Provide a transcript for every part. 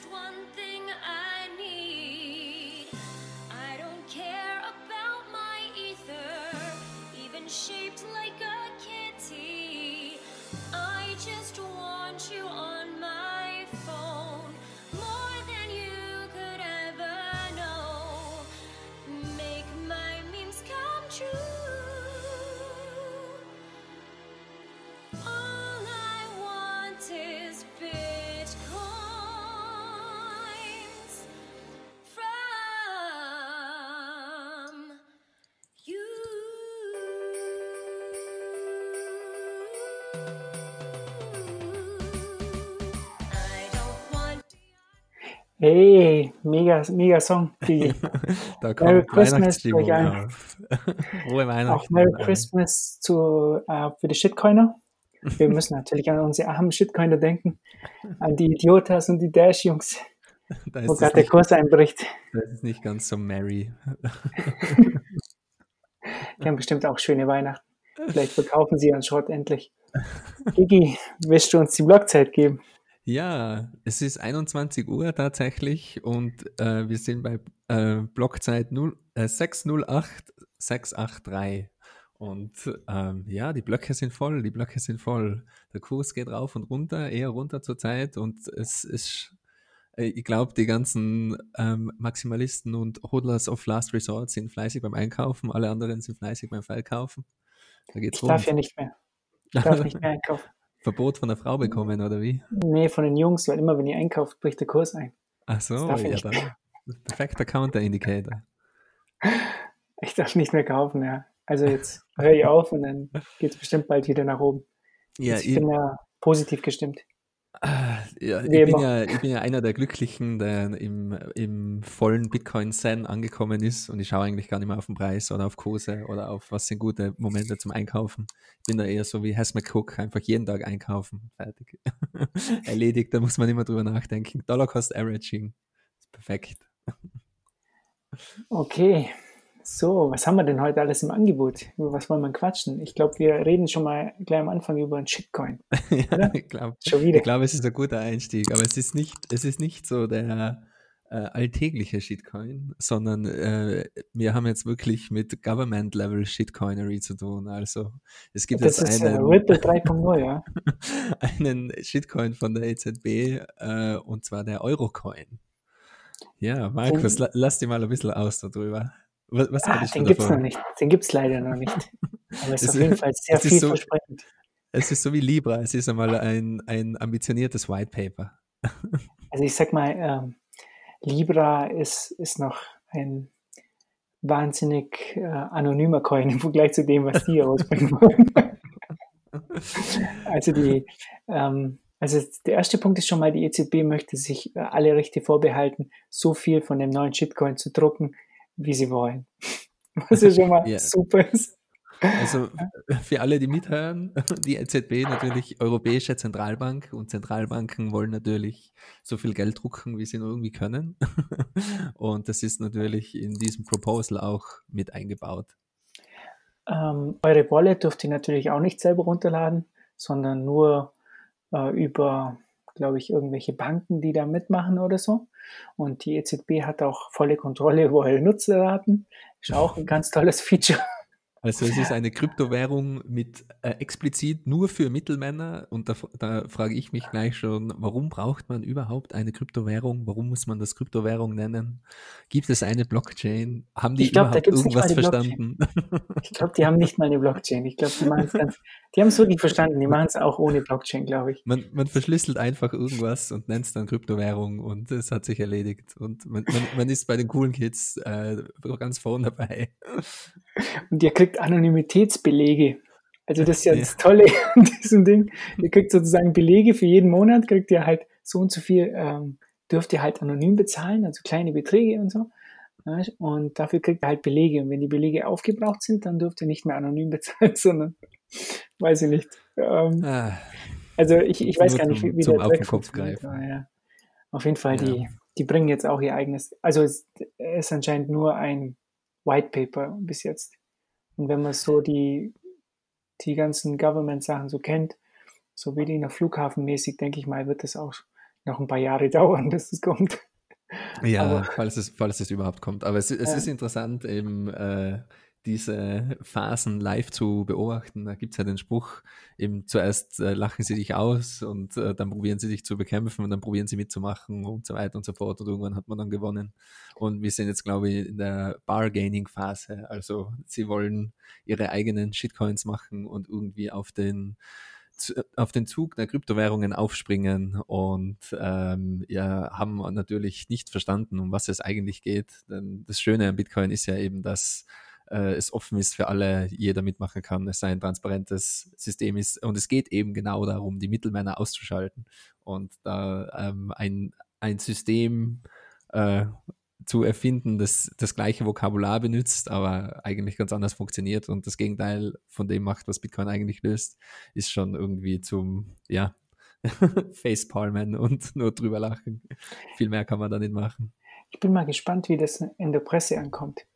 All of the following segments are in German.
just one thing I need. I don't care about my ether, even shaped like a kitty. I just want you Hey, mega, mega Song. Die da kommt Merry Christmas euch allen. Ruhe Weihnachten. Auch Merry Christmas zu, uh, für die Shitcoiner. Wir müssen natürlich an unsere armen Shitcoiner denken, an die Idiotas und die Dash-Jungs, wo gerade der Kurs einbricht. Das ist nicht ganz so merry. die haben bestimmt auch schöne Weihnachten. Vielleicht verkaufen sie ihren Schrott endlich. Gigi, willst du uns die Blockzeit geben? Ja, es ist 21 Uhr tatsächlich und äh, wir sind bei äh, Blockzeit 0, äh, 608683. Und ähm, ja, die Blöcke sind voll, die Blöcke sind voll. Der Kurs geht rauf und runter, eher runter zur Zeit und es ist, äh, ich glaube, die ganzen ähm, Maximalisten und Hodlers of Last Resort sind fleißig beim Einkaufen, alle anderen sind fleißig beim Verkaufen. Da geht's ich rund. darf ja nicht mehr. Ich darf nicht mehr einkaufen. Verbot von der Frau bekommen, oder wie? Nee, von den Jungs, weil immer wenn ihr einkauft, bricht der Kurs ein. Ach so, ja, dann. Perfekter Counter-Indicator. Ich darf nicht mehr kaufen, ja. Also jetzt höre ich auf und dann geht es bestimmt bald wieder nach oben. Ja, ich, ich bin ja positiv gestimmt. Ja, ich bin ja, ich bin ja einer der Glücklichen, der im, im vollen Bitcoin-Zen angekommen ist und ich schaue eigentlich gar nicht mehr auf den Preis oder auf Kurse oder auf was sind gute Momente zum Einkaufen. Ich bin da eher so wie Hess McCook, einfach jeden Tag einkaufen, fertig. Erledigt, da muss man immer drüber nachdenken. Dollar Cost Averaging, ist perfekt. Okay, so, was haben wir denn heute alles im Angebot? Über was wollen wir quatschen? Ich glaube, wir reden schon mal gleich am Anfang über einen Shitcoin. ja, ich glaube, glaub, es ist ein guter Einstieg, aber es ist nicht, es ist nicht so der äh, alltägliche Shitcoin, sondern äh, wir haben jetzt wirklich mit Government-Level Shitcoinery zu tun. Also es gibt das jetzt ist, einen, äh, Ripple 3.0, ja. einen Shitcoin von der EZB äh, und zwar der Eurocoin. Ja, Markus, la, lass dir mal ein bisschen aus darüber. Was, was ah, den gibt es noch nicht. Den gibt es leider noch nicht. Aber es ist auf jeden Fall sehr vielversprechend. So, es ist so wie Libra, es ist einmal ein, ein ambitioniertes White Paper. Also ich sag mal, ähm, Libra ist, ist noch ein wahnsinnig äh, anonymer Coin im Vergleich zu dem, was die rausbringen wollen. also die, ähm, also der erste Punkt ist schon mal, die EZB möchte sich äh, alle Rechte vorbehalten, so viel von dem neuen Shitcoin zu drucken, wie sie wollen. Was ja schon mal yeah. super ist. Also für alle, die mithören, die EZB natürlich Europäische Zentralbank und Zentralbanken wollen natürlich so viel Geld drucken, wie sie nur irgendwie können. Und das ist natürlich in diesem Proposal auch mit eingebaut. Ähm, eure Wallet dürft ihr natürlich auch nicht selber runterladen, sondern nur äh, über, glaube ich, irgendwelche Banken, die da mitmachen oder so. Und die EZB hat auch volle Kontrolle über eure Nutzerdaten. Ist auch ein ganz tolles Feature. Also es ist eine Kryptowährung mit äh, explizit nur für Mittelmänner und da, da frage ich mich gleich schon, warum braucht man überhaupt eine Kryptowährung? Warum muss man das Kryptowährung nennen? Gibt es eine Blockchain? Haben die glaub, überhaupt irgendwas verstanden? Ich glaube, die haben nicht mal eine Blockchain. Ich glaube, die machen es ganz, die haben es wirklich verstanden. Die machen es auch ohne Blockchain, glaube ich. Man, man, verschlüsselt einfach irgendwas und nennt es dann Kryptowährung und es hat sich erledigt. Und man, man, man ist bei den coolen Kids äh, ganz vorne dabei. Und ihr kriegt kriegt Anonymitätsbelege. Also das ist ja, ja. das Tolle an diesem Ding. Ihr kriegt sozusagen Belege für jeden Monat, kriegt ihr halt so und so viel, ähm, dürft ihr halt anonym bezahlen, also kleine Beträge und so. Und dafür kriegt ihr halt Belege. Und wenn die Belege aufgebraucht sind, dann dürft ihr nicht mehr anonym bezahlen, sondern weiß ich nicht. Ähm, ah, also ich, ich weiß gar nicht, wie, wie der Zweck funktioniert. Ja. Auf jeden Fall, ja. die, die bringen jetzt auch ihr eigenes, also es ist anscheinend nur ein White Paper bis jetzt. Und wenn man so die, die ganzen Government-Sachen so kennt, so wie die nach Flughafenmäßig, denke ich mal, wird das auch noch ein paar Jahre dauern, bis es kommt. Ja, Aber, falls, es, falls es überhaupt kommt. Aber es, es ja. ist interessant, eben äh, diese Phasen live zu beobachten. Da gibt es ja den Spruch, eben zuerst äh, lachen sie dich aus und äh, dann probieren sie dich zu bekämpfen und dann probieren sie mitzumachen und so weiter und so fort und irgendwann hat man dann gewonnen. Und wir sind jetzt, glaube ich, in der Bargaining-Phase. Also sie wollen ihre eigenen Shitcoins machen und irgendwie auf den auf den Zug der Kryptowährungen aufspringen und ähm, ja, haben natürlich nicht verstanden, um was es eigentlich geht. Denn das Schöne an Bitcoin ist ja eben, dass äh, es offen ist für alle, jeder mitmachen kann, es ein transparentes System ist. Und es geht eben genau darum, die Mittelmänner auszuschalten und da ähm, ein, ein System äh, zu erfinden, das das gleiche Vokabular benutzt, aber eigentlich ganz anders funktioniert und das Gegenteil von dem macht, was Bitcoin eigentlich löst, ist schon irgendwie zum, ja, Facepalmen und nur drüber lachen. Viel mehr kann man da nicht machen. Ich bin mal gespannt, wie das in der Presse ankommt.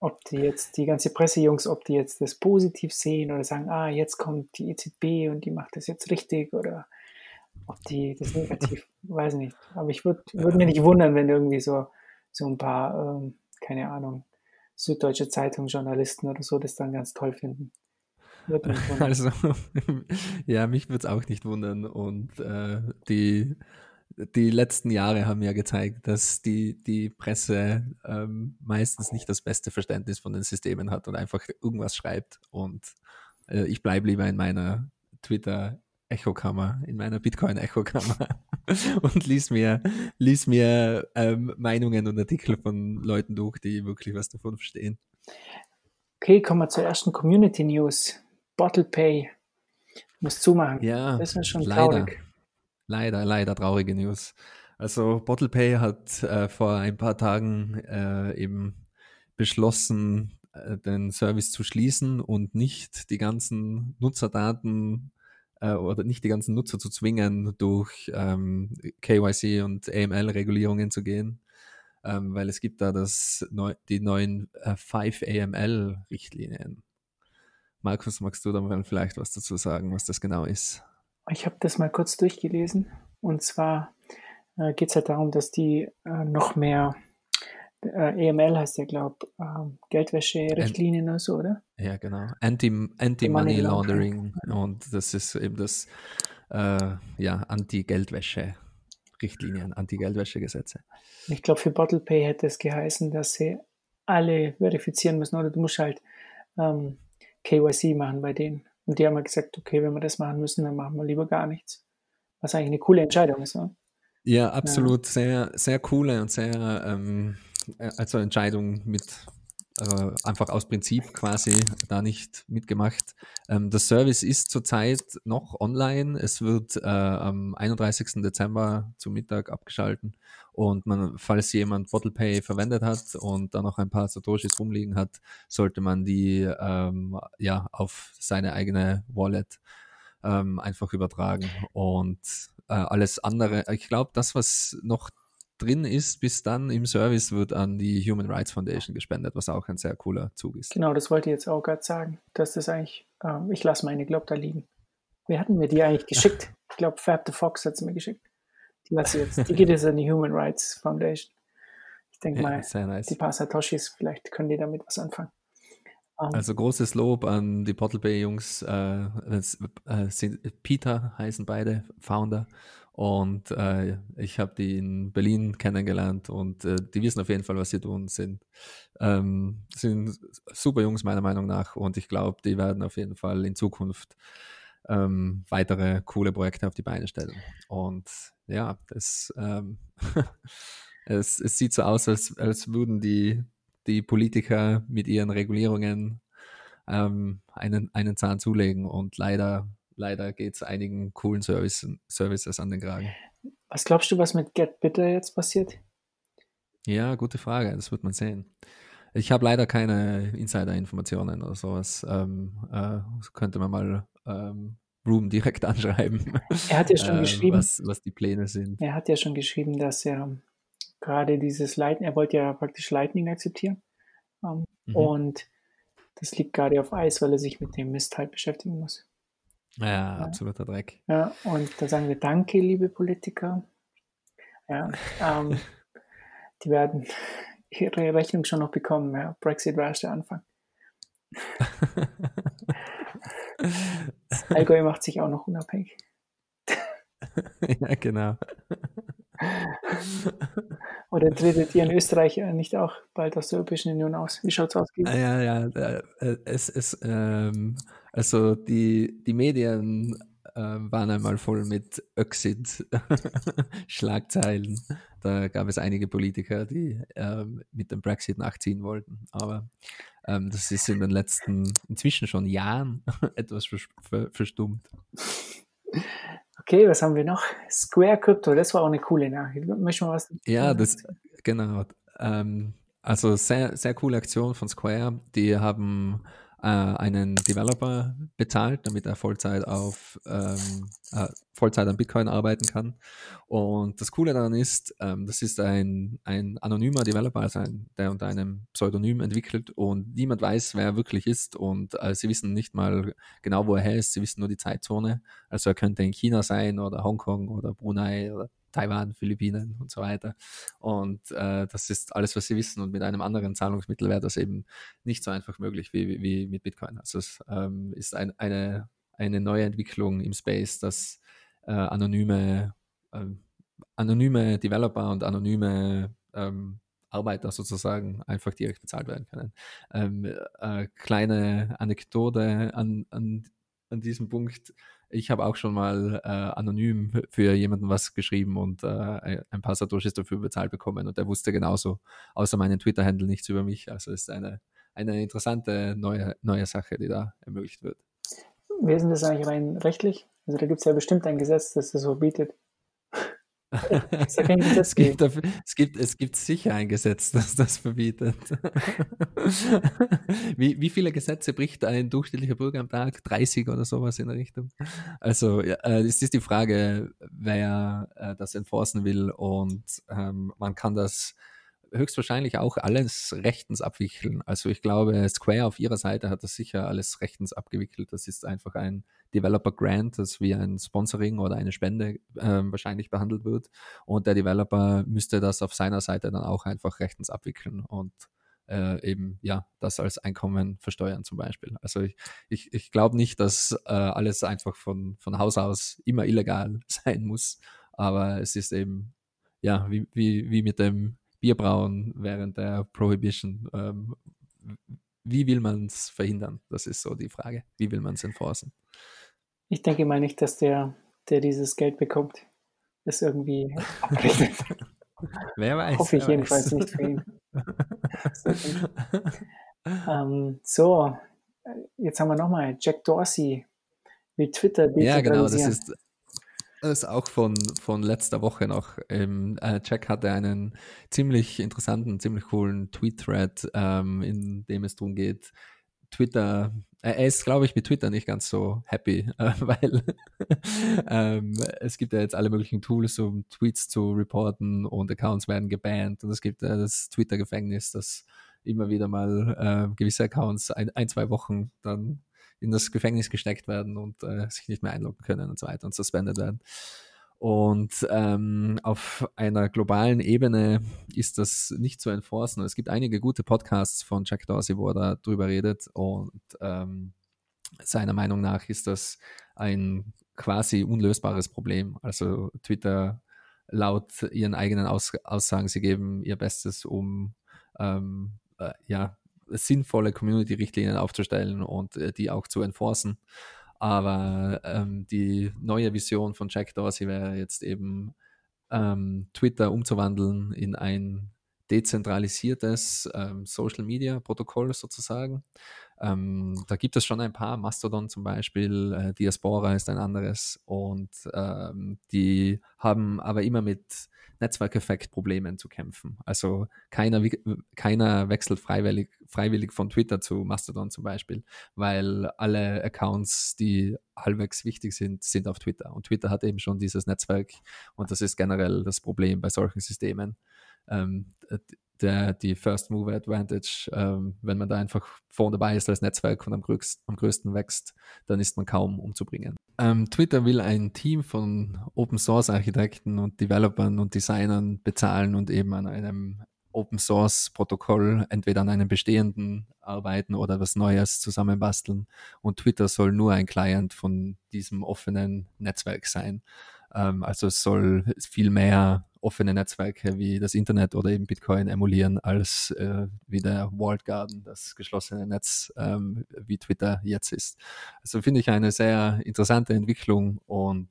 Ob die jetzt, die ganze Pressejungs, ob die jetzt das positiv sehen oder sagen, ah, jetzt kommt die EZB und die macht das jetzt richtig oder ob die das negativ, weiß nicht. Aber ich würde würd mich nicht wundern, wenn irgendwie so, so ein paar, ähm, keine Ahnung, Süddeutsche Zeitung Journalisten oder so das dann ganz toll finden. Also, ja, mich würde es auch nicht wundern. Und äh, die, die letzten Jahre haben ja gezeigt, dass die, die Presse ähm, meistens nicht das beste Verständnis von den Systemen hat und einfach irgendwas schreibt. Und äh, ich bleibe lieber in meiner Twitter- Echokammer, in meiner Bitcoin-Echokammer und lies mir, lies mir ähm, Meinungen und Artikel von Leuten durch, die wirklich was davon verstehen. Okay, kommen wir zur ersten Community News. Bottle Pay muss zumachen. Ja, das ist schon leider, traurig. Leider, leider traurige News. Also Bottle Pay hat äh, vor ein paar Tagen äh, eben beschlossen, äh, den Service zu schließen und nicht die ganzen Nutzerdaten äh, oder nicht die ganzen Nutzer zu zwingen, durch ähm, KYC und AML-Regulierungen zu gehen, ähm, weil es gibt da das, neu, die neuen äh, 5 AML-Richtlinien. Markus, magst du da vielleicht was dazu sagen, was das genau ist? Ich habe das mal kurz durchgelesen. Und zwar äh, geht es halt darum, dass die äh, noch mehr, äh, EML heißt ja, glaube ich, ähm, Geldwäsche-Richtlinien oder so, oder? Ja, genau. Anti-Money Anti Laundering. Und das ist eben das äh, ja, Anti-Geldwäsche-Richtlinien, Anti-Geldwäsche-Gesetze. Ich glaube, für Bottle Pay hätte es geheißen, dass sie alle verifizieren müssen oder du musst halt ähm, KYC machen bei denen. Und die haben halt gesagt, okay, wenn wir das machen müssen, dann machen wir lieber gar nichts. Was eigentlich eine coole Entscheidung ist. Oder? Ja, absolut. Ja. Sehr, sehr coole und sehr, ähm, also Entscheidung mit äh, einfach aus Prinzip quasi da nicht mitgemacht. Ähm, der Service ist zurzeit noch online. Es wird äh, am 31. Dezember zu Mittag abgeschalten. Und man, falls jemand BottlePay verwendet hat und da noch ein paar Satoshis rumliegen hat, sollte man die ähm, ja auf seine eigene Wallet ähm, einfach übertragen. Und äh, alles andere, ich glaube, das, was noch drin ist, bis dann im Service wird an die Human Rights Foundation gespendet, was auch ein sehr cooler Zug ist. Genau, das wollte ich jetzt auch gerade sagen, dass das eigentlich, ähm, ich lasse meine Glob da liegen. Wer hatten mir die eigentlich geschickt? Ich glaube, Fab the Fox hat sie mir geschickt. Die lasse jetzt, die geht jetzt an die Human Rights Foundation. Ich denke ja, mal, nice. die paar Satoshis, vielleicht können die damit was anfangen. Um, ähm, also großes Lob an die Portal Bay Jungs. Äh, äh, sind, Peter heißen beide, Founder. Und äh, ich habe die in Berlin kennengelernt und äh, die wissen auf jeden Fall, was sie tun. Sind, ähm, sind super Jungs meiner Meinung nach und ich glaube, die werden auf jeden Fall in Zukunft ähm, weitere coole Projekte auf die Beine stellen. Und ja, das, ähm, es, es sieht so aus, als, als würden die, die Politiker mit ihren Regulierungen ähm, einen, einen Zahn zulegen und leider leider geht es einigen coolen Service, Services an den Kragen. Was glaubst du, was mit GetBitter jetzt passiert? Ja, gute Frage, das wird man sehen. Ich habe leider keine Insider-Informationen oder sowas. Ähm, äh, könnte man mal ähm, Room direkt anschreiben. Er hat ja schon äh, geschrieben, was, was, die Pläne sind. Er hat ja schon geschrieben, dass er gerade dieses Lightning, er wollte ja praktisch Lightning akzeptieren. Ähm, mhm. Und das liegt gerade auf Eis, weil er sich mit dem Mist halt beschäftigen muss. Ja, ja, absoluter Dreck. Ja, und da sagen wir Danke, liebe Politiker. Ja, ähm, die werden ihre Rechnung schon noch bekommen. Ja. Brexit war erst der Anfang. Allgäu macht sich auch noch unabhängig. ja, genau. Oder tretet ihr in Österreich nicht auch bald aus der Europäischen Union aus? Wie schaut es aus? Ah, ja, ja, äh, es, es, ähm, also die, die Medien äh, waren einmal voll mit Exit-Schlagzeilen. da gab es einige Politiker, die ähm, mit dem Brexit nachziehen wollten. Aber ähm, das ist in den letzten, inzwischen schon Jahren etwas verstummt. Okay, was haben wir noch? Square Crypto, das war auch eine coole Nachricht. Möchten wir was? Ja, das Genau. Ähm, also sehr, sehr coole Aktion von Square. Die haben äh, einen Developer bezahlt, damit er Vollzeit auf ähm, äh, Vollzeit an Bitcoin arbeiten kann. Und das Coole daran ist, ähm, das ist ein, ein anonymer Developer, also ein, der unter einem Pseudonym entwickelt und niemand weiß, wer er wirklich ist. Und äh, sie wissen nicht mal genau, wo er ist, sie wissen nur die Zeitzone. Also er könnte in China sein oder Hongkong oder Brunei oder Taiwan, Philippinen und so weiter. Und äh, das ist alles, was sie wissen. Und mit einem anderen Zahlungsmittel wäre das eben nicht so einfach möglich wie, wie mit Bitcoin. Also es ähm, ist ein, eine, eine neue Entwicklung im Space, dass äh, anonyme, äh, anonyme Developer und anonyme ähm, Arbeiter sozusagen einfach direkt bezahlt werden können. Ähm, äh, kleine Anekdote an, an, an diesem Punkt ich habe auch schon mal äh, anonym für jemanden was geschrieben und äh, ein paar Satoshis dafür bezahlt bekommen und der wusste genauso, außer meinen Twitter-Handle nichts über mich. Also ist eine, eine interessante neue, neue Sache, die da ermöglicht wird. Wie ist denn das eigentlich rein rechtlich? Also da gibt es ja bestimmt ein Gesetz, das das verbietet. Es, gibt dafür, es, gibt, es gibt sicher ein Gesetz, das das verbietet. wie, wie viele Gesetze bricht ein durchschnittlicher Bürger am Tag? 30 oder sowas in der Richtung? Also ja, äh, es ist die Frage, wer äh, das enforcen will und ähm, man kann das höchstwahrscheinlich auch alles rechtens abwickeln. Also ich glaube, Square auf ihrer Seite hat das sicher alles rechtens abgewickelt. Das ist einfach ein Developer Grant, das wie ein Sponsoring oder eine Spende äh, wahrscheinlich behandelt wird. Und der Developer müsste das auf seiner Seite dann auch einfach rechtens abwickeln und äh, eben ja das als Einkommen versteuern zum Beispiel. Also ich, ich, ich glaube nicht, dass äh, alles einfach von, von Haus aus immer illegal sein muss, aber es ist eben ja wie, wie, wie mit dem Bierbrauen während der Prohibition. Ähm, wie will man es verhindern? Das ist so die Frage. Wie will man es enforcen? Ich denke mal nicht, dass der, der dieses Geld bekommt, das irgendwie abrechnet. Wer weiß. Hoffe ich jedenfalls weiß. nicht für ihn. ähm, so, jetzt haben wir nochmal Jack Dorsey mit Twitter Ja, genau, das ist, das ist auch von, von letzter Woche noch. Ähm, äh, Jack hatte einen ziemlich interessanten, ziemlich coolen Tweet-Thread, ähm, in dem es darum geht, Twitter, äh, er ist, glaube ich, mit Twitter nicht ganz so happy, äh, weil ähm, es gibt ja jetzt alle möglichen Tools, um Tweets zu reporten und Accounts werden gebannt und es gibt äh, das Twitter-Gefängnis, das immer wieder mal äh, gewisse Accounts ein, ein, zwei Wochen dann in das Gefängnis gesteckt werden und äh, sich nicht mehr einloggen können und so weiter und suspended werden. Und ähm, auf einer globalen Ebene ist das nicht zu enforcen. Es gibt einige gute Podcasts von Jack Dorsey, wo er da drüber redet. Und ähm, seiner Meinung nach ist das ein quasi unlösbares Problem. Also Twitter laut ihren eigenen Aus Aussagen, sie geben ihr Bestes, um ähm, äh, ja, sinnvolle Community-Richtlinien aufzustellen und äh, die auch zu enforcen. Aber ähm, die neue Vision von Jack Dorsey wäre jetzt eben ähm, Twitter umzuwandeln in ein dezentralisiertes ähm, Social Media Protokoll sozusagen. Ähm, da gibt es schon ein paar, Mastodon zum Beispiel, äh, Diaspora ist ein anderes und ähm, die haben aber immer mit Netzwerkeffekt-Problemen zu kämpfen. Also keiner, keiner wechselt freiwillig, freiwillig von Twitter zu Mastodon zum Beispiel, weil alle Accounts, die halbwegs wichtig sind, sind auf Twitter. Und Twitter hat eben schon dieses Netzwerk und das ist generell das Problem bei solchen Systemen. Ähm, der, die First Mover Advantage, ähm, wenn man da einfach vorne dabei ist als Netzwerk und am größten, am größten wächst, dann ist man kaum umzubringen. Ähm, Twitter will ein Team von Open Source Architekten und Developern und Designern bezahlen und eben an einem Open Source Protokoll entweder an einem bestehenden arbeiten oder was Neues zusammenbasteln. Und Twitter soll nur ein Client von diesem offenen Netzwerk sein. Ähm, also es soll viel mehr offene Netzwerke wie das Internet oder eben Bitcoin emulieren als äh, wie der Walled Garden, das geschlossene Netz, ähm, wie Twitter jetzt ist. Also finde ich eine sehr interessante Entwicklung und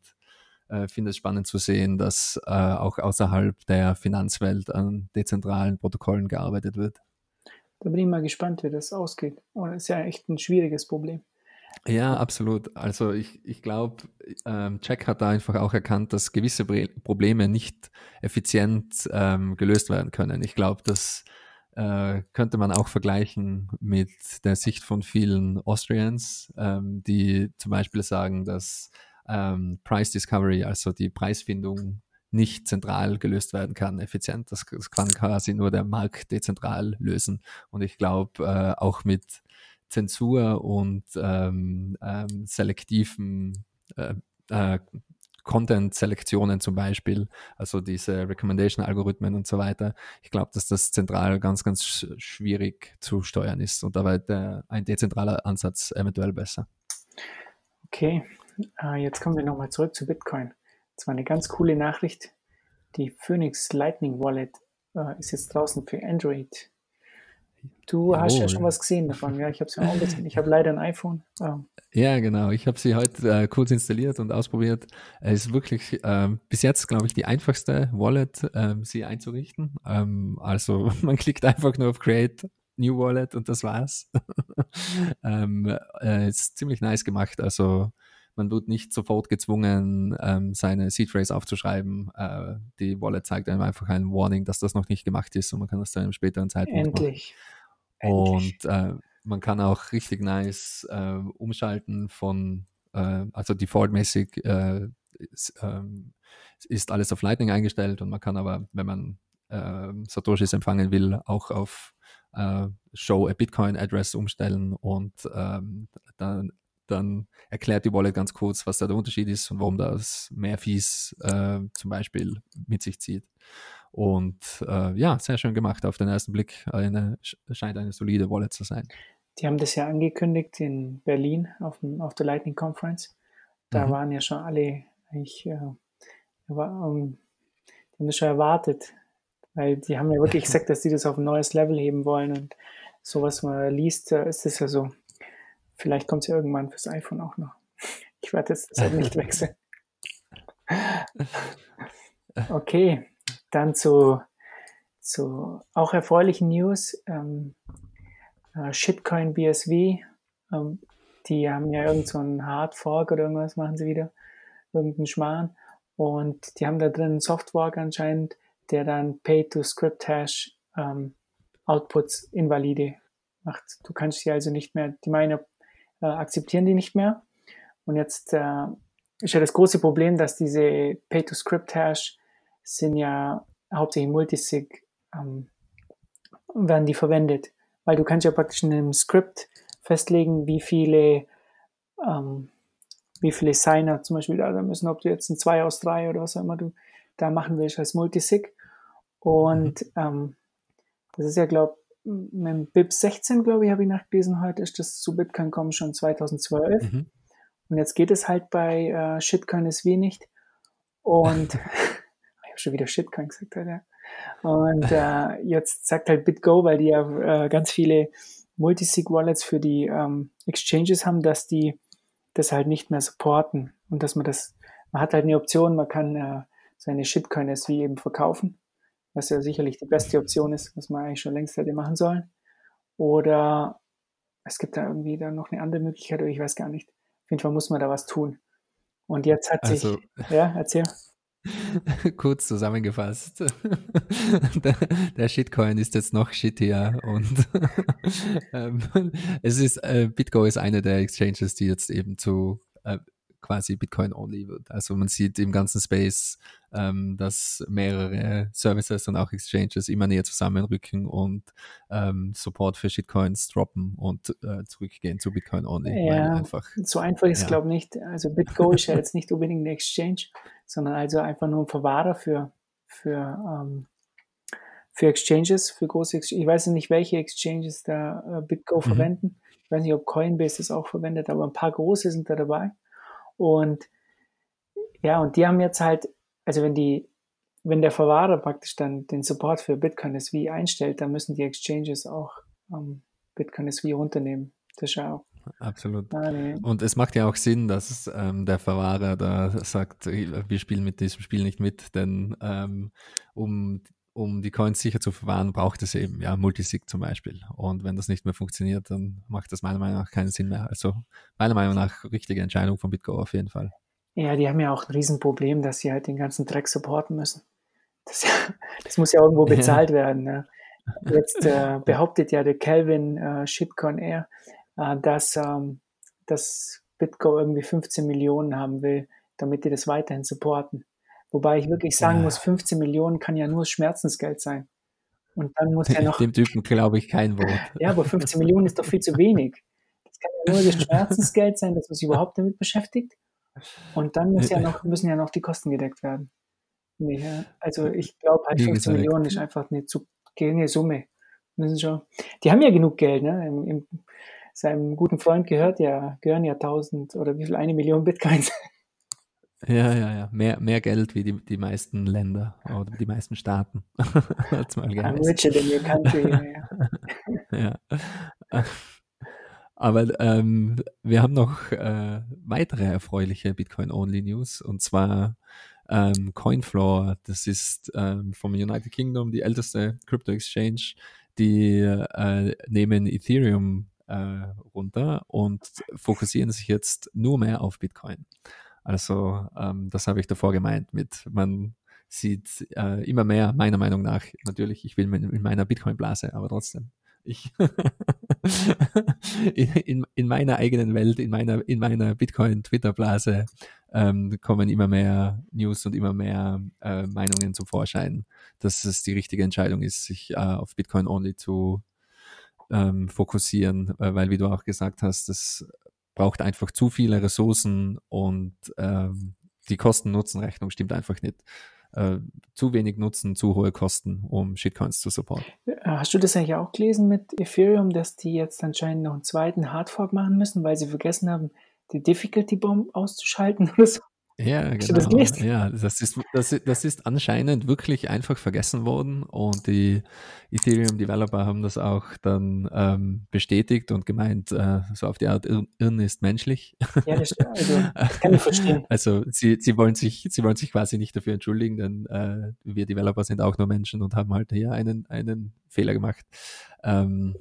äh, finde es spannend zu sehen, dass äh, auch außerhalb der Finanzwelt an dezentralen Protokollen gearbeitet wird. Da bin ich mal gespannt, wie das ausgeht. Und das ist ja echt ein schwieriges Problem. Ja, absolut. Also ich, ich glaube, ähm, Jack hat da einfach auch erkannt, dass gewisse Probleme nicht effizient ähm, gelöst werden können. Ich glaube, das äh, könnte man auch vergleichen mit der Sicht von vielen Austrians, ähm, die zum Beispiel sagen, dass ähm, Price Discovery, also die Preisfindung, nicht zentral gelöst werden kann, effizient. Das, das kann quasi nur der Markt dezentral lösen. Und ich glaube, äh, auch mit Zensur und ähm, ähm, selektiven äh, äh, Content-Selektionen zum Beispiel, also diese Recommendation-Algorithmen und so weiter. Ich glaube, dass das zentral ganz, ganz schwierig zu steuern ist und dabei der, ein dezentraler Ansatz eventuell besser. Okay, uh, jetzt kommen wir nochmal zurück zu Bitcoin. Das war eine ganz coole Nachricht. Die Phoenix Lightning Wallet uh, ist jetzt draußen für Android. Du Jawohl. hast ja schon was gesehen davon, ja. Ich habe es ja auch gesehen. Ich habe leider ein iPhone. Oh. Ja, genau. Ich habe sie heute äh, kurz installiert und ausprobiert. Es ist wirklich äh, bis jetzt, glaube ich, die einfachste Wallet, äh, sie einzurichten. Ähm, also man klickt einfach nur auf Create New Wallet und das war's. ähm, äh, ist ziemlich nice gemacht. Also man wird nicht sofort gezwungen, ähm, seine Seed Phrase aufzuschreiben. Äh, die Wallet zeigt einem einfach ein Warning, dass das noch nicht gemacht ist und man kann das dann im späteren Zeitpunkt Endlich. machen. Und äh, man kann auch richtig nice äh, umschalten von, äh, also defaultmäßig äh, ist, ähm, ist, alles auf Lightning eingestellt und man kann aber, wenn man äh, Satoshis empfangen will, auch auf äh, Show a Bitcoin Address umstellen und ähm, dann dann erklärt die Wallet ganz kurz, was da der Unterschied ist und warum das mehr Fees äh, zum Beispiel mit sich zieht. Und äh, ja, sehr schön gemacht auf den ersten Blick. Eine, scheint eine solide Wallet zu sein. Die haben das ja angekündigt in Berlin auf, dem, auf der Lightning Conference. Da mhm. waren ja schon alle eigentlich, äh, war, um, die haben das schon erwartet, weil die haben ja wirklich gesagt, dass sie das auf ein neues Level heben wollen und sowas man liest, ist das ja so Vielleicht kommt es ja irgendwann fürs iPhone auch noch. Ich werde jetzt deshalb nicht wechseln. Okay, dann zu, zu auch erfreulichen News. Ähm, äh, Shitcoin BSV, ähm, die haben ja irgend so einen Hard Fork oder irgendwas machen sie wieder, irgendeinen Schmarrn. Und die haben da drin einen Softfork anscheinend, der dann Pay-to-Script-Hash ähm, Outputs invalide macht. Du kannst sie also nicht mehr, die Miner äh, akzeptieren die nicht mehr. Und jetzt äh, ist ja das große Problem, dass diese Pay-to-Script-Hash sind ja hauptsächlich Multisig, ähm, werden die verwendet. Weil du kannst ja praktisch in einem Script festlegen, wie viele, ähm, wie viele Signer zum Beispiel da müssen, ob du jetzt ein 2 aus 3 oder was auch immer du da machen willst als Multisig. Und mhm. ähm, das ist ja, glaube mit dem BIP 16, glaube ich, habe ich nachgelesen heute, ist das zu Bitcoin kommen schon 2012. Mhm. Und jetzt geht es halt bei äh, Shitcoin SV nicht. Und ich habe schon wieder Shitcoin gesagt heute. Und äh, jetzt sagt halt BitGo, weil die ja äh, ganz viele Multisig-Wallets für die ähm, Exchanges haben, dass die das halt nicht mehr supporten. Und dass man das, man hat halt eine Option, man kann äh, seine Shitcoin SV eben verkaufen was ja sicherlich die beste Option ist, was man eigentlich schon längst hätte machen sollen. Oder es gibt da irgendwie dann noch eine andere Möglichkeit, oder ich weiß gar nicht. Auf jeden Fall muss man da was tun. Und jetzt hat sich, also, ja, erzähl. Kurz zusammengefasst. der, der, Shitcoin ist jetzt noch shittier und ähm, es ist, äh, Bitgo ist eine der Exchanges, die jetzt eben zu äh, quasi Bitcoin-only wird. Also man sieht im ganzen Space, ähm, dass mehrere Services und auch Exchanges immer näher zusammenrücken und ähm, Support für Shitcoins droppen und äh, zurückgehen zu Bitcoin-only. Ja, einfach, so einfach ist ja. glaube ich nicht. Also BitGo ist ja jetzt nicht unbedingt eine Exchange, sondern also einfach nur ein Verwahrer für, für ähm, für Exchanges, für große Exchanges. Ich weiß nicht, welche Exchanges da äh, BitGo mhm. verwenden. Ich weiß nicht, ob Coinbase das auch verwendet, aber ein paar große sind da dabei. Und ja, und die haben jetzt halt, also wenn die, wenn der Verwahrer praktisch dann den Support für Bitcoin SV einstellt, dann müssen die Exchanges auch ähm, Bitcoin SV runternehmen. Das ist ja auch. Absolut. Ah, nee. Und es macht ja auch Sinn, dass ähm, der Verwahrer da sagt, wir spielen mit diesem Spiel nicht mit, denn ähm, um um die Coins sicher zu verwahren, braucht es eben ja Multisig zum Beispiel. Und wenn das nicht mehr funktioniert, dann macht das meiner Meinung nach keinen Sinn mehr. Also meiner Meinung nach richtige Entscheidung von Bitgo auf jeden Fall. Ja, die haben ja auch ein Riesenproblem, dass sie halt den ganzen Dreck supporten müssen. Das, das muss ja irgendwo bezahlt ja. werden. Ne? Jetzt äh, behauptet ja der Calvin äh, Shitcoin Air, äh, dass, ähm, dass Bitgo irgendwie 15 Millionen haben will, damit die das weiterhin supporten. Wobei ich wirklich sagen ja. muss, 15 Millionen kann ja nur Schmerzensgeld sein. Und dann muss ja noch. Dem Typen glaube ich kein Wort. ja, aber 15 Millionen ist doch viel zu wenig. Das kann ja nur das Schmerzensgeld sein, dass man sich überhaupt damit beschäftigt. Und dann ja noch, müssen ja noch die Kosten gedeckt werden. Also ich glaube halt 15 Millionen ist einfach eine zu geringe Summe. Müssen schon, die haben ja genug Geld, ne? Im, im, seinem guten Freund gehört ja, gehören ja 1000 oder wie viel, eine Million Bitcoins. Ja, ja, ja. Mehr, mehr Geld wie die, die meisten Länder oder die meisten Staaten. Hat's mal I'm richer than your country. ja. Aber ähm, wir haben noch äh, weitere erfreuliche Bitcoin-Only-News und zwar ähm, Coinfloor. Das ist ähm, vom United Kingdom die älteste Crypto-Exchange. Die äh, nehmen Ethereum äh, runter und fokussieren sich jetzt nur mehr auf Bitcoin. Also ähm, das habe ich davor gemeint mit, man sieht äh, immer mehr, meiner Meinung nach, natürlich, ich will in meiner Bitcoin-Blase, aber trotzdem, ich in, in, in, meiner eigenen Welt, in meiner, in meiner Bitcoin-Twitter-Blase ähm, kommen immer mehr News und immer mehr äh, Meinungen zum Vorschein, dass es die richtige Entscheidung ist, sich äh, auf Bitcoin-only zu ähm, fokussieren, äh, weil wie du auch gesagt hast, das braucht einfach zu viele Ressourcen und ähm, die Kosten-Nutzen-Rechnung stimmt einfach nicht. Äh, zu wenig Nutzen, zu hohe Kosten, um Shitcoins zu supporten. Äh, hast du das eigentlich auch gelesen mit Ethereum, dass die jetzt anscheinend noch einen zweiten Hardfork machen müssen, weil sie vergessen haben, die Difficulty Bomb auszuschalten oder so? Ja, Hast genau. Das ja, das ist, das, das ist anscheinend wirklich einfach vergessen worden und die Ethereum Developer haben das auch dann ähm, bestätigt und gemeint, äh, so auf die Art, Irren ist menschlich. Ja, das, also, das kann ich verstehen. Also sie, sie, wollen sich, sie wollen sich quasi nicht dafür entschuldigen, denn äh, wir Developer sind auch nur Menschen und haben halt hier einen, einen Fehler gemacht. Ähm,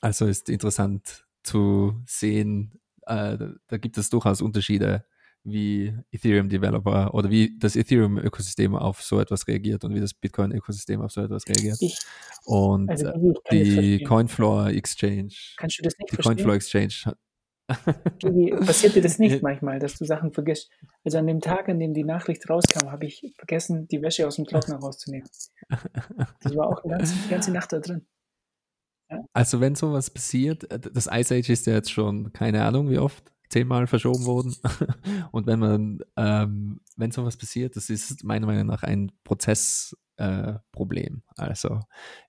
also ist interessant zu sehen, äh, da gibt es durchaus Unterschiede wie Ethereum-Developer oder wie das Ethereum-Ökosystem auf so etwas reagiert und wie das Bitcoin-Ökosystem auf so etwas reagiert. Ich, und also, äh, die Coinfloor Exchange. Kannst du das nicht Die verstehen? Coinfloor Exchange. Passiert dir das nicht manchmal, dass du Sachen vergisst? Also an dem Tag, an dem die Nachricht rauskam, habe ich vergessen, die Wäsche aus dem Trockner rauszunehmen. Das war auch die ganze, die ganze Nacht da drin. Also wenn sowas passiert, äh, das Ice Age ist ja jetzt schon keine Ahnung wie oft, zehnmal verschoben worden. Und wenn man, ähm, wenn sowas passiert, das ist meiner Meinung nach ein Prozessproblem. Äh, also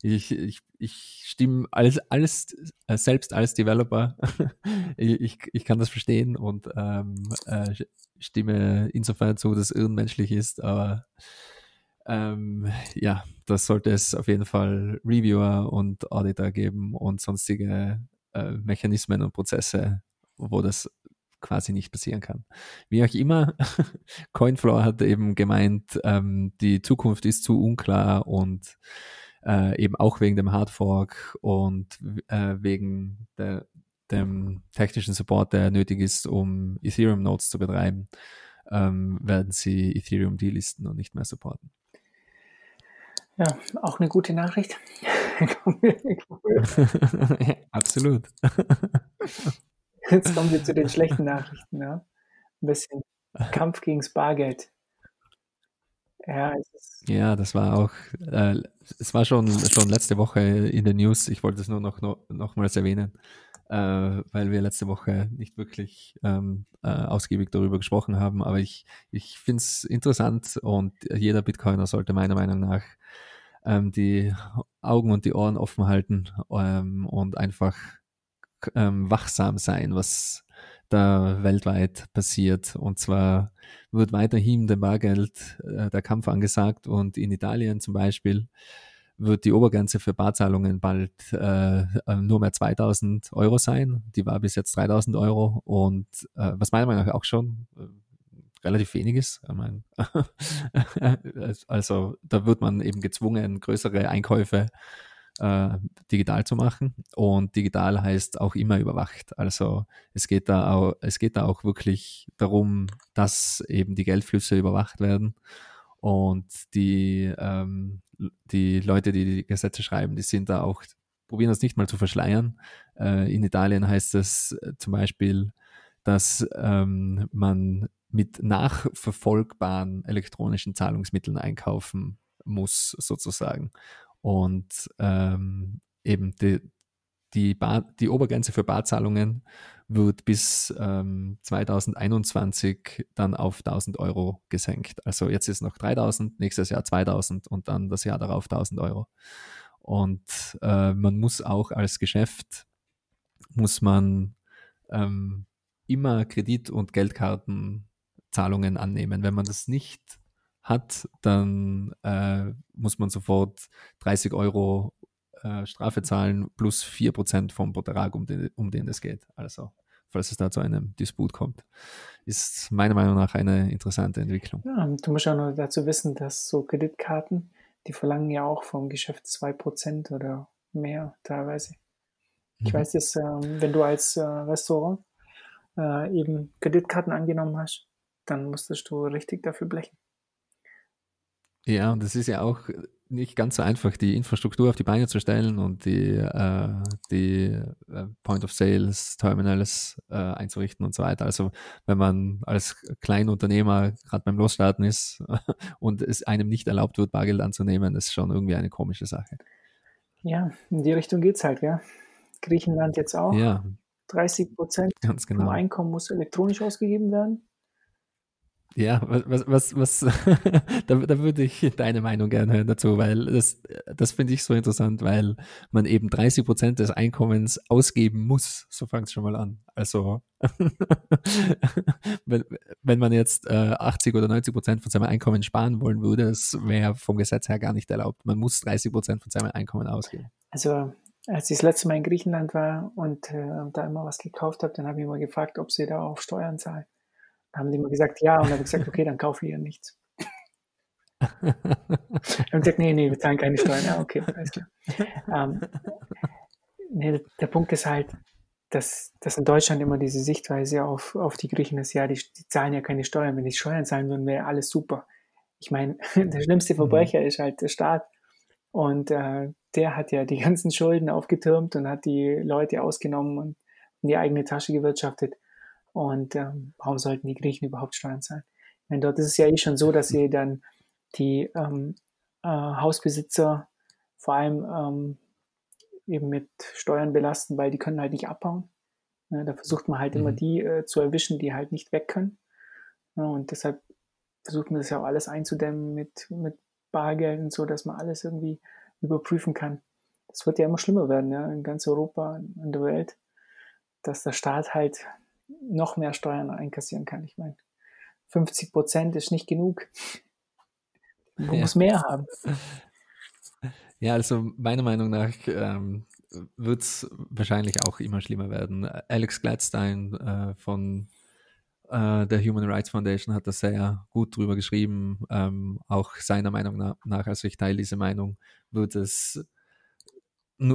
ich, ich, ich stimme alles, alles äh, selbst als Developer, ich, ich kann das verstehen und ähm, äh, stimme insofern zu, dass es unmenschlich ist, aber ähm, ja, das sollte es auf jeden Fall Reviewer und Auditor geben und sonstige äh, Mechanismen und Prozesse, wo das quasi nicht passieren kann. Wie auch immer, Coinfloor hat eben gemeint, ähm, die Zukunft ist zu unklar und äh, eben auch wegen dem Hardfork und äh, wegen der, dem technischen Support, der nötig ist, um Ethereum-Nodes zu betreiben, ähm, werden sie Ethereum delisten und nicht mehr supporten. Ja, auch eine gute Nachricht. Absolut. Jetzt kommen wir zu den schlechten Nachrichten. Ja? Ein bisschen Kampf gegen Bargeld. Ja, ja, das war auch, äh, es war schon, schon letzte Woche in den News. Ich wollte es nur noch, noch nochmals erwähnen, äh, weil wir letzte Woche nicht wirklich ähm, äh, ausgiebig darüber gesprochen haben. Aber ich, ich finde es interessant und jeder Bitcoiner sollte meiner Meinung nach ähm, die Augen und die Ohren offen halten ähm, und einfach ähm, wachsam sein, was da weltweit passiert. Und zwar wird weiterhin dem Bargeld äh, der Kampf angesagt und in Italien zum Beispiel wird die Obergrenze für Barzahlungen bald äh, äh nur mehr 2000 Euro sein. Die war bis jetzt 3000 Euro und äh, was meiner Meinung nach auch schon äh, relativ wenig ist. Ich mein, also da wird man eben gezwungen, größere Einkäufe äh, digital zu machen. Und digital heißt auch immer überwacht. Also es geht da auch, es geht da auch wirklich darum, dass eben die Geldflüsse überwacht werden. Und die, ähm, die Leute, die die Gesetze schreiben, die sind da auch, probieren das nicht mal zu verschleiern. Äh, in Italien heißt das äh, zum Beispiel, dass ähm, man mit nachverfolgbaren elektronischen Zahlungsmitteln einkaufen muss, sozusagen. Und ähm, eben die, die, Bar, die Obergrenze für Barzahlungen wird bis ähm, 2021 dann auf 1000 Euro gesenkt. Also jetzt ist noch 3000, nächstes Jahr 2000 und dann das Jahr darauf 1000 Euro. Und äh, man muss auch als Geschäft, muss man ähm, immer Kredit- und Geldkartenzahlungen annehmen. Wenn man das nicht hat, dann äh, muss man sofort 30 Euro äh, Strafe zahlen plus 4% vom Betrag, um den, um den es geht. Also, falls es da zu einem Disput kommt. Ist meiner Meinung nach eine interessante Entwicklung. Ja, du musst auch noch dazu wissen, dass so Kreditkarten, die verlangen ja auch vom Geschäft 2% oder mehr teilweise. Ich mhm. weiß dass ähm, wenn du als äh, Restaurant äh, eben Kreditkarten angenommen hast, dann musstest du richtig dafür blechen. Ja, und es ist ja auch nicht ganz so einfach, die Infrastruktur auf die Beine zu stellen und die, äh, die äh, Point of Sales, Terminals äh, einzurichten und so weiter. Also wenn man als Kleinunternehmer gerade beim Losstarten ist und es einem nicht erlaubt wird, Bargeld anzunehmen, ist schon irgendwie eine komische Sache. Ja, in die Richtung geht es halt, ja. Griechenland jetzt auch. Ja. 30 Prozent genau. vom Einkommen muss elektronisch ausgegeben werden. Ja, was, was, was, da, da würde ich deine Meinung gerne hören dazu, weil das, das finde ich so interessant, weil man eben 30 Prozent des Einkommens ausgeben muss. So fängt es schon mal an. Also, wenn, wenn man jetzt äh, 80 oder 90 Prozent von seinem Einkommen sparen wollen würde, das wäre vom Gesetz her gar nicht erlaubt. Man muss 30 Prozent von seinem Einkommen ausgeben. Also, als ich das letzte Mal in Griechenland war und äh, da immer was gekauft habe, dann habe ich mal gefragt, ob sie da auch Steuern zahlen haben die immer gesagt, ja, und dann habe ich gesagt, okay, dann kaufe ich ja nichts. und gesagt, nee, nee, wir zahlen keine Steuern. Ja, okay, alles klar. Ähm, nee, der Punkt ist halt, dass, dass in Deutschland immer diese Sichtweise auf, auf die Griechen ist, ja, die, die zahlen ja keine Steuern. Wenn die Steuern zahlen würden, wäre alles super. Ich meine, der schlimmste Verbrecher mhm. ist halt der Staat. Und äh, der hat ja die ganzen Schulden aufgetürmt und hat die Leute ausgenommen und in die eigene Tasche gewirtschaftet. Und ähm, warum sollten die Griechen überhaupt Steuern zahlen? Denn dort ist es ja eh schon so, dass sie dann die ähm, äh, Hausbesitzer vor allem ähm, eben mit Steuern belasten, weil die können halt nicht abbauen. Ja, da versucht man halt mhm. immer die äh, zu erwischen, die halt nicht weg können. Ja, und deshalb versucht man das ja auch alles einzudämmen mit, mit Bargeld und so, dass man alles irgendwie überprüfen kann. Das wird ja immer schlimmer werden, ja, in ganz Europa, in der Welt, dass der Staat halt noch mehr Steuern einkassieren kann. Ich meine, 50 Prozent ist nicht genug. Man ja. muss mehr haben. Ja, also meiner Meinung nach ähm, wird es wahrscheinlich auch immer schlimmer werden. Alex Gladstein äh, von äh, der Human Rights Foundation hat da sehr gut drüber geschrieben. Ähm, auch seiner Meinung nach, also ich teile diese Meinung, wird es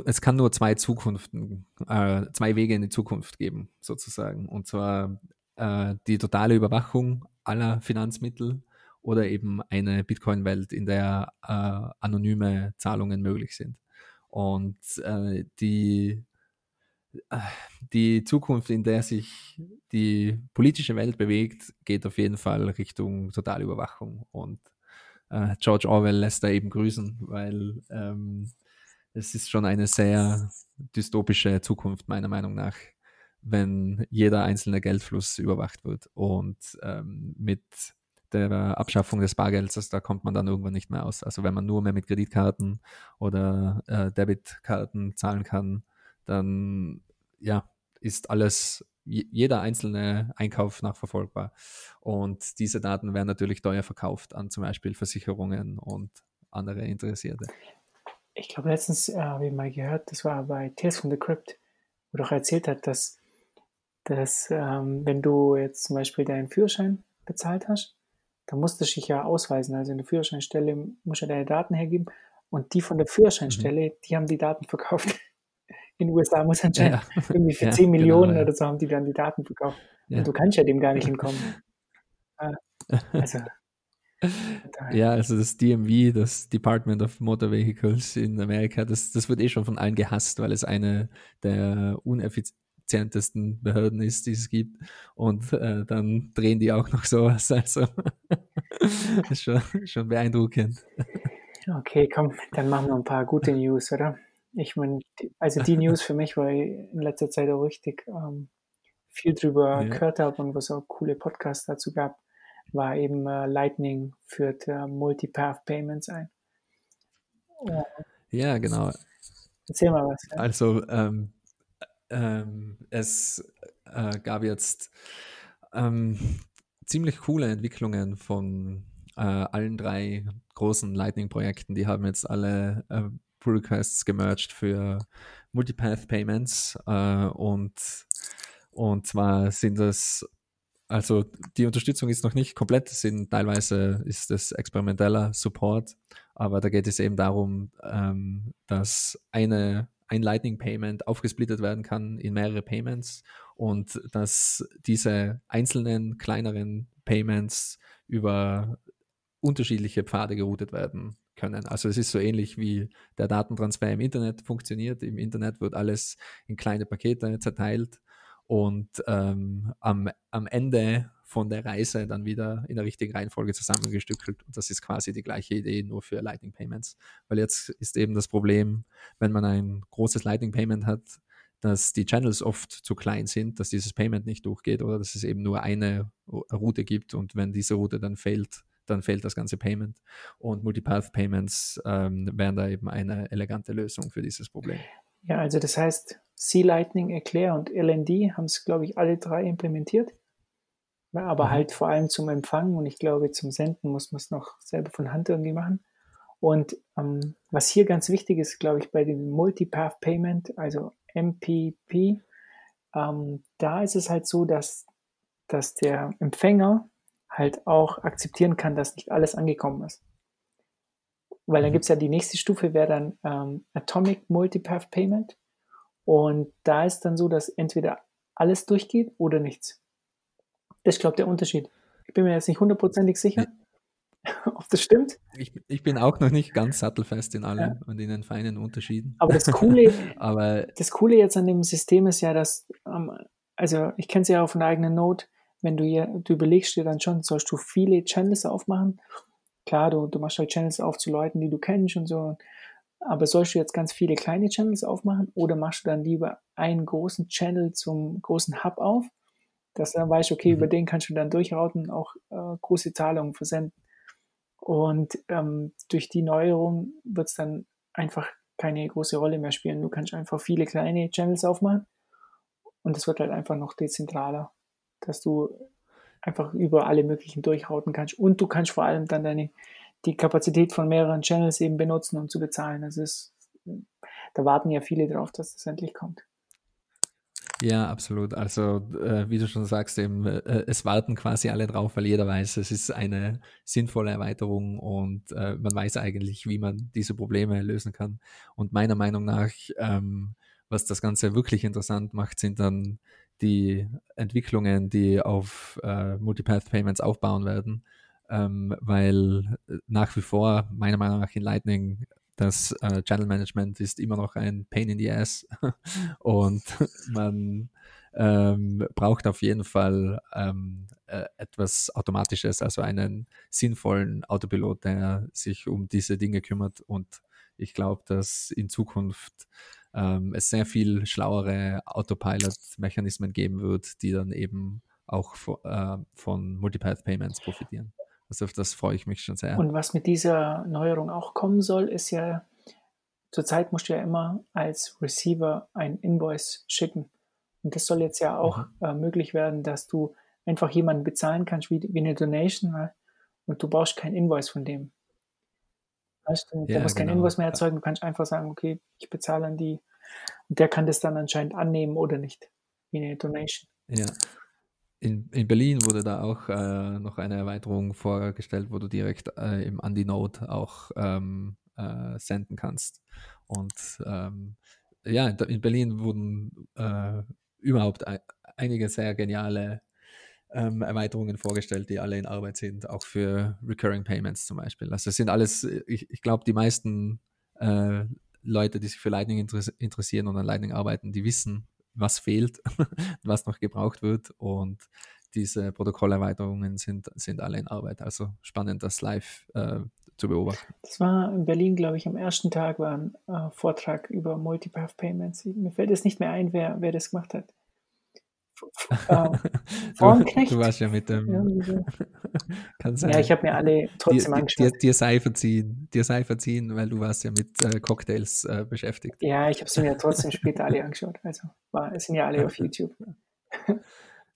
es kann nur zwei Zukunften, äh, zwei Wege in die Zukunft geben, sozusagen. Und zwar äh, die totale Überwachung aller Finanzmittel oder eben eine Bitcoin-Welt, in der äh, anonyme Zahlungen möglich sind. Und äh, die, äh, die Zukunft, in der sich die politische Welt bewegt, geht auf jeden Fall Richtung Totalüberwachung. Und äh, George Orwell lässt da eben grüßen, weil ähm, es ist schon eine sehr dystopische Zukunft, meiner Meinung nach, wenn jeder einzelne Geldfluss überwacht wird. Und ähm, mit der Abschaffung des Bargelds, also da kommt man dann irgendwann nicht mehr aus. Also wenn man nur mehr mit Kreditkarten oder äh, Debitkarten zahlen kann, dann ja, ist alles, jeder einzelne Einkauf nachverfolgbar. Und diese Daten werden natürlich teuer verkauft an zum Beispiel Versicherungen und andere Interessierte ich glaube, letztens äh, habe ich mal gehört, das war bei Tales from the Crypt, wo doch erzählt hat, dass, dass ähm, wenn du jetzt zum Beispiel deinen Führerschein bezahlt hast, dann musst du dich ja ausweisen. Also in der Führerscheinstelle musst du deine Daten hergeben. Und die von der Führerscheinstelle, mhm. die haben die Daten verkauft. In den USA muss anscheinend ja. irgendwie für ja, 10 genau, Millionen ja. oder so haben die dann die Daten verkauft. Und du kannst ja dem gar nicht hinkommen. Ah, also, ja, also das DMV, das Department of Motor Vehicles in Amerika, das, das wird eh schon von allen gehasst, weil es eine der uneffizientesten Behörden ist, die es gibt. Und äh, dann drehen die auch noch sowas. Also das ist schon, schon beeindruckend. Okay, komm, dann machen wir ein paar gute News, oder? Ich meine, also die News für mich, weil ich in letzter Zeit auch richtig ähm, viel drüber ja. gehört habe und was auch coole Podcasts dazu gab, war eben äh, Lightning führt äh, Multipath Payments ein. Ja, ja genau. Erzähl mal was. Ja. Also ähm, ähm, es äh, gab jetzt ähm, ziemlich coole Entwicklungen von äh, allen drei großen Lightning-Projekten. Die haben jetzt alle äh, Pull Requests gemerged für Multipath Payments äh, und, und zwar sind das also die Unterstützung ist noch nicht komplett, sind teilweise ist es experimenteller Support, aber da geht es eben darum, ähm, dass eine ein Lightning Payment aufgesplittet werden kann in mehrere Payments und dass diese einzelnen kleineren Payments über unterschiedliche Pfade geroutet werden können. Also es ist so ähnlich wie der Datentransfer im Internet funktioniert. Im Internet wird alles in kleine Pakete zerteilt und ähm, am, am Ende von der Reise dann wieder in der richtigen Reihenfolge zusammengestückelt. Und das ist quasi die gleiche Idee, nur für Lightning Payments. Weil jetzt ist eben das Problem, wenn man ein großes Lightning Payment hat, dass die Channels oft zu klein sind, dass dieses Payment nicht durchgeht oder dass es eben nur eine Route gibt und wenn diese Route dann fehlt, dann fehlt das ganze Payment. Und Multipath Payments ähm, wären da eben eine elegante Lösung für dieses Problem. Ja, also das heißt, C-Lightning, Eclair und LND haben es, glaube ich, alle drei implementiert. Aber mhm. halt vor allem zum Empfangen und ich glaube, zum Senden muss man es noch selber von Hand irgendwie machen. Und ähm, was hier ganz wichtig ist, glaube ich, bei dem Multipath Payment, also MPP, ähm, da ist es halt so, dass, dass der Empfänger halt auch akzeptieren kann, dass nicht alles angekommen ist. Weil dann mhm. gibt es ja die nächste Stufe, wäre dann ähm, Atomic Multipath Payment. Und da ist dann so, dass entweder alles durchgeht oder nichts. Das ist, glaube ich, der Unterschied. Ich bin mir jetzt nicht hundertprozentig sicher, ob das stimmt. Ich, ich, bin auch noch nicht ganz sattelfest in allem ja. und in den feinen Unterschieden. Aber das Coole, Aber das Coole jetzt an dem System ist ja, dass, ähm, also ich kenne es ja auch von der eigenen Note, wenn du, hier, du überlegst dir dann schon, sollst du viele Channels aufmachen? Klar, du, du machst halt Channels auf zu Leuten, die du kennst und so. Aber sollst du jetzt ganz viele kleine Channels aufmachen oder machst du dann lieber einen großen Channel zum großen Hub auf, dass du dann weißt, okay, mhm. über den kannst du dann durchrouten, auch äh, große Zahlungen versenden. Und ähm, durch die Neuerung wird es dann einfach keine große Rolle mehr spielen. Du kannst einfach viele kleine Channels aufmachen und es wird halt einfach noch dezentraler, dass du einfach über alle möglichen durchrouten kannst. Und du kannst vor allem dann deine die Kapazität von mehreren Channels eben benutzen, um zu bezahlen. Das ist, da warten ja viele drauf, dass das endlich kommt. Ja, absolut. Also, äh, wie du schon sagst, eben, äh, es warten quasi alle drauf, weil jeder weiß, es ist eine sinnvolle Erweiterung und äh, man weiß eigentlich, wie man diese Probleme lösen kann. Und meiner Meinung nach, ähm, was das Ganze wirklich interessant macht, sind dann die Entwicklungen, die auf äh, Multipath Payments aufbauen werden ähm, weil äh, nach wie vor meiner Meinung nach in Lightning das äh, Channel Management ist immer noch ein Pain in the Ass und man ähm, braucht auf jeden Fall ähm, äh, etwas Automatisches, also einen sinnvollen Autopilot, der sich um diese Dinge kümmert und ich glaube, dass in Zukunft ähm, es sehr viel schlauere Autopilot-Mechanismen geben wird, die dann eben auch äh, von Multipath Payments profitieren. Also auf das freue ich mich schon sehr. Und was mit dieser Neuerung auch kommen soll, ist ja, zurzeit musst du ja immer als Receiver ein Invoice schicken. Und das soll jetzt ja auch mhm. äh, möglich werden, dass du einfach jemanden bezahlen kannst wie, wie eine Donation ne? und du brauchst kein Invoice von dem. Weißt du, der ja, muss genau. kein Invoice mehr erzeugen, du kannst einfach sagen, okay, ich bezahle an die. Und der kann das dann anscheinend annehmen oder nicht, wie eine Donation. Ja. In, in Berlin wurde da auch äh, noch eine Erweiterung vorgestellt, wo du direkt äh, im an die Node auch ähm, äh, senden kannst. Und ähm, ja, in Berlin wurden äh, überhaupt ein, einige sehr geniale ähm, Erweiterungen vorgestellt, die alle in Arbeit sind, auch für Recurring Payments zum Beispiel. Also es sind alles, ich, ich glaube, die meisten äh, Leute, die sich für Lightning interessieren und an Lightning arbeiten, die wissen, was fehlt, was noch gebraucht wird und diese Protokollerweiterungen sind, sind alle in Arbeit. Also spannend, das live äh, zu beobachten. Das war in Berlin, glaube ich, am ersten Tag war ein äh, Vortrag über Multipath Payments. Mir fällt es nicht mehr ein, wer, wer das gemacht hat äh, Vornknecht. Du, du, warst ja mit dem. Ja, Kann sein. ja ich habe mir alle trotzdem dir, angeschaut. Dir, dir, sei verziehen, dir sei verziehen, weil du warst ja mit äh, Cocktails äh, beschäftigt. Ja, ich habe sie mir trotzdem später alle angeschaut. Also war, es sind ja alle auf YouTube.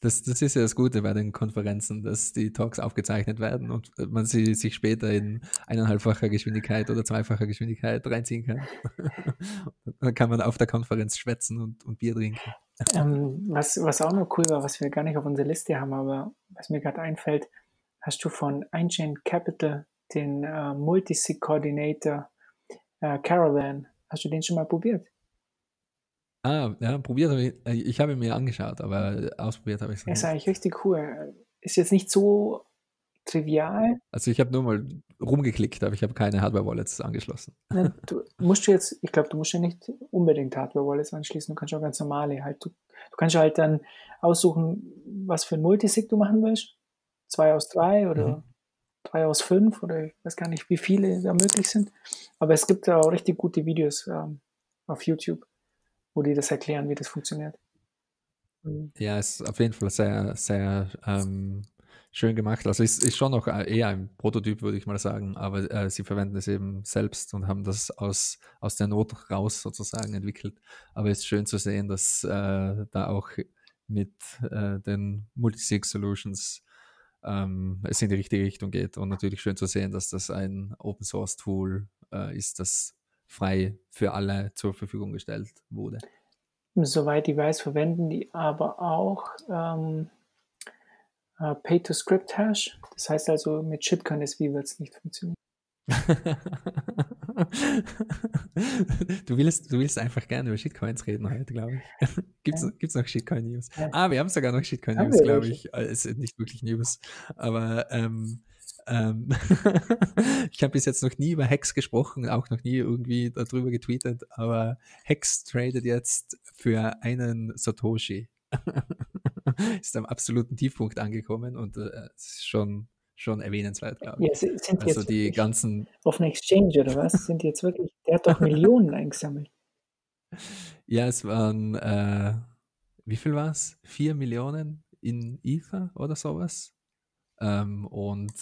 Das, das ist ja das Gute bei den Konferenzen, dass die Talks aufgezeichnet werden und man sie sich später in eineinhalbfacher Geschwindigkeit oder zweifacher Geschwindigkeit reinziehen kann. Dann kann man auf der Konferenz schwätzen und, und Bier trinken. Ähm, was, was auch noch cool war, was wir gar nicht auf unserer Liste haben, aber was mir gerade einfällt, hast du von Einchain Capital den äh, Multisig Coordinator äh, Caravan, hast du den schon mal probiert? Ah, ja, probiert habe ich. Äh, ich habe ihn mir angeschaut, aber ausprobiert habe ich es nicht. Ist eigentlich richtig cool. Ist jetzt nicht so trivial. Also ich habe nur mal rumgeklickt, aber ich habe keine Hardware-Wallets angeschlossen. Ja, du musst du jetzt, ich glaube, du musst ja nicht unbedingt Hardware-Wallets anschließen, du kannst auch ganz normale halt. Du, du kannst halt dann aussuchen, was für ein Multisig du machen willst. Zwei aus drei oder mhm. drei aus fünf oder ich weiß gar nicht, wie viele da möglich sind. Aber es gibt auch richtig gute Videos ähm, auf YouTube, wo die das erklären, wie das funktioniert. Ja, es ist auf jeden Fall sehr, sehr ähm, schön gemacht. Also ist, ist schon noch äh, eher ein Prototyp, würde ich mal sagen, aber äh, sie verwenden es eben selbst und haben das aus, aus der Not raus sozusagen entwickelt. Aber es ist schön zu sehen, dass äh, da auch mit äh, den Multisig Solutions ähm, es in die richtige Richtung geht und natürlich schön zu sehen, dass das ein Open Source Tool äh, ist, das frei für alle zur Verfügung gestellt wurde. Soweit ich weiß, verwenden die aber auch ähm, äh, Pay-to-Script-Hash. Das heißt also, mit Shitcoin SV wird es nicht funktionieren. du, willst, du willst einfach gerne über Shitcoins reden heute, glaube ich. Gibt es ja. noch Shitcoin-News? Ja. Ah, wir haben sogar noch Shitcoin-News, glaube ich. Äh, es sind nicht wirklich News. Aber ähm, ähm, ich habe bis jetzt noch nie über Hex gesprochen, auch noch nie irgendwie darüber getweetet, aber Hex tradet jetzt für einen Satoshi. ist am absoluten Tiefpunkt angekommen und äh, ist schon, schon erwähnenswert, glaube ich. Ja, sind also die ganzen. Auf einer Exchange oder was? Sind jetzt wirklich. Der hat doch Millionen eingesammelt. Ja, es waren, äh, wie viel war es? Vier Millionen in Ether oder sowas. Ähm, und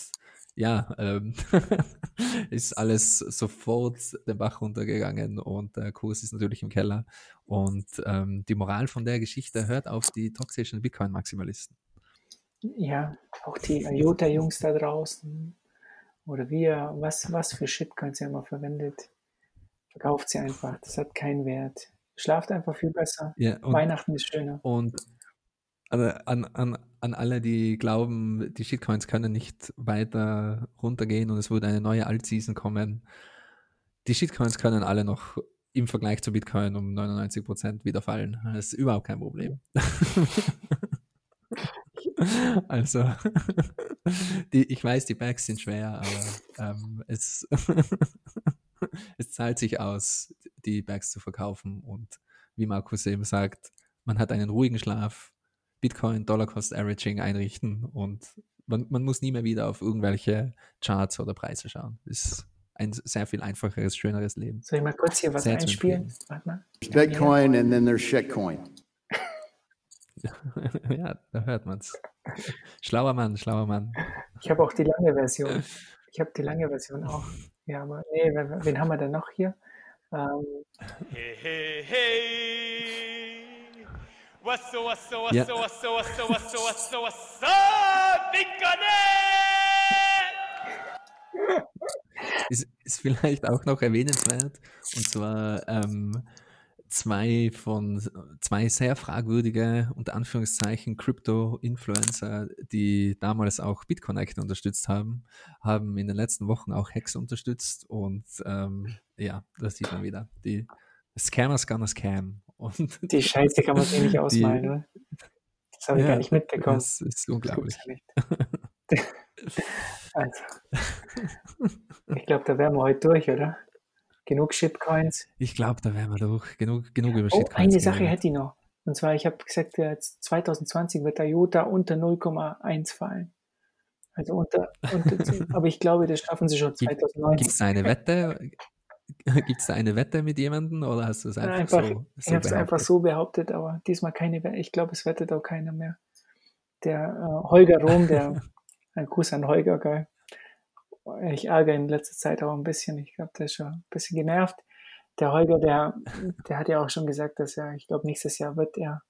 ja, ähm, ist alles sofort den Bach runtergegangen und der Kurs ist natürlich im Keller. Und ähm, die Moral von der Geschichte hört auf die toxischen Bitcoin-Maximalisten. Ja, auch die IOTA-Jungs da draußen oder wir, was, was für Shitcoins ihr immer verwendet, verkauft sie einfach. Das hat keinen Wert. Schlaft einfach viel besser. Ja, und, Weihnachten ist schöner. Und an, an, an alle, die glauben, die Shitcoins können nicht weiter runtergehen und es wird eine neue Altseason kommen. Die Shitcoins können alle noch im Vergleich zu Bitcoin um 99% wieder fallen. Das ist überhaupt kein Problem. also, die, ich weiß, die Bags sind schwer, aber ähm, es, es zahlt sich aus, die Bags zu verkaufen. Und wie Markus eben sagt, man hat einen ruhigen Schlaf, Bitcoin Dollar Cost Averaging einrichten und man, man muss nie mehr wieder auf irgendwelche Charts oder Preise schauen. Das ist ein sehr viel einfacheres, schöneres Leben. Soll ich mal kurz hier was sehr einspielen? Warte mal. Bitcoin and then there's shitcoin. ja, da hört man's. Schlauer Mann, schlauer Mann. Ich habe auch die lange Version. Ich habe die lange Version auch. Ja, aber nee, wen haben wir denn noch hier? Ähm, hey, hey, hey. What's so, what's so, what's ja. so, what's so, what's so, what's so, what's so, what's so, ist, ist vielleicht auch noch erwähnenswert. Und zwar, ähm, zwei von zwei sehr fragwürdige, unter Anführungszeichen, Crypto-Influencer, die damals auch BitConnect unterstützt haben, haben in den letzten Wochen auch Hex unterstützt und ähm, ja, das sieht man wieder. Die Scammers gonna scam. Und die Scheiße kann man sich nicht ausmalen, die, oder? Das habe ich ja, gar nicht mitbekommen. Das ist unglaublich. also, ich glaube, da wären wir heute durch, oder? Genug Shitcoins. Ich glaube, da wären wir durch. Genug, genug über oh, Shitcoins. Eine Sache hätte ich noch. Und zwar, ich habe gesagt, 2020 wird der Jota unter 0,1 fallen. Also unter, unter aber ich glaube, das schaffen sie schon 2019. Gibt es eine Wette? Gibt es da eine Wette mit jemandem oder hast du es einfach, einfach so, so Ich habe es einfach so behauptet, aber diesmal keine Wette. Ich glaube, es wettet auch keiner mehr. Der äh, Holger Rom, der ein Gruß an Holger, geil ich ärgere in letzter Zeit auch ein bisschen. Ich glaube, der ist schon ein bisschen genervt. Der Holger, der, der hat ja auch schon gesagt, dass er, ich glaube, nächstes Jahr wird er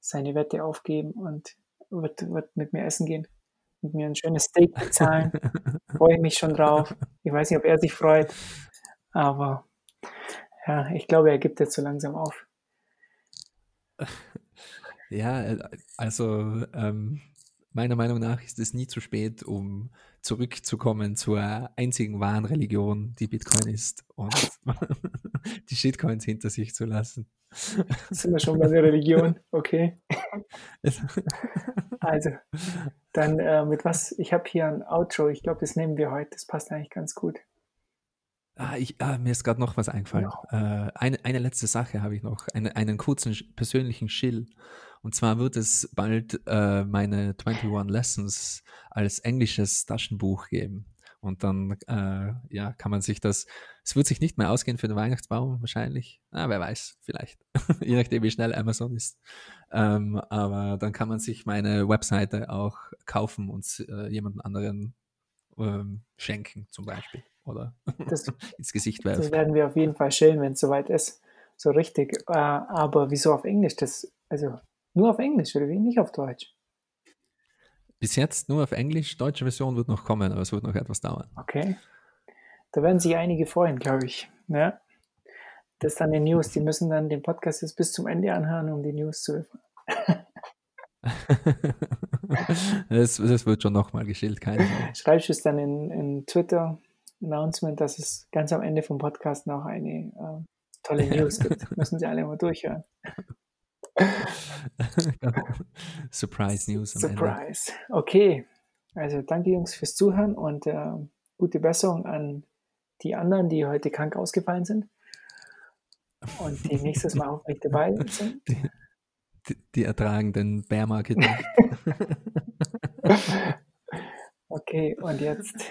seine Wette aufgeben und wird, wird mit mir essen gehen und mir ein schönes Steak bezahlen. Freue mich schon drauf. Ich weiß nicht, ob er sich freut, aber ja, ich glaube, er gibt jetzt so langsam auf. Ja, also ähm, meiner Meinung nach ist es nie zu spät, um zurückzukommen zur einzigen wahren Religion, die Bitcoin ist und die Shitcoins hinter sich zu lassen. Sind wir schon bei der Religion? Okay. also, dann äh, mit was? Ich habe hier ein Outro. Ich glaube, das nehmen wir heute. Das passt eigentlich ganz gut. Ah, ich, ah, mir ist gerade noch was eingefallen. No. Äh, eine, eine letzte Sache habe ich noch. Eine, einen kurzen persönlichen Schill. Und zwar wird es bald äh, meine 21 Lessons als englisches Taschenbuch geben. Und dann äh, ja, kann man sich das, es wird sich nicht mehr ausgehen für den Weihnachtsbaum wahrscheinlich. Ah, wer weiß, vielleicht. Je nachdem, wie schnell Amazon ist. Ähm, aber dann kann man sich meine Webseite auch kaufen und äh, jemanden anderen ähm, schenken, zum Beispiel. Oder das, ins Gesicht werfen. Das werden wir auf jeden Fall stellen, wenn es soweit ist. So richtig. Äh, aber wieso auf Englisch? Das, also nur auf Englisch oder wie? Nicht auf Deutsch? Bis jetzt nur auf Englisch. Deutsche Version wird noch kommen, aber es wird noch etwas dauern. Okay. Da werden sich einige freuen, glaube ich. Ja. Das ist dann die News. Die müssen dann den Podcast jetzt bis zum Ende anhören, um die News zu erfahren. das, das, wird schon nochmal geschildert. keine. Schreibst du es dann in, in Twitter Announcement, dass es ganz am Ende vom Podcast noch eine äh, tolle News gibt. Müssen Sie alle mal durchhören. Surprise News. Surprise. Ende. Okay. Also danke Jungs fürs Zuhören und äh, gute Besserung an die anderen, die heute krank ausgefallen sind und die nächstes Mal hoffentlich dabei sind. Die, die, die ertragen den Bear Market nicht. okay, und jetzt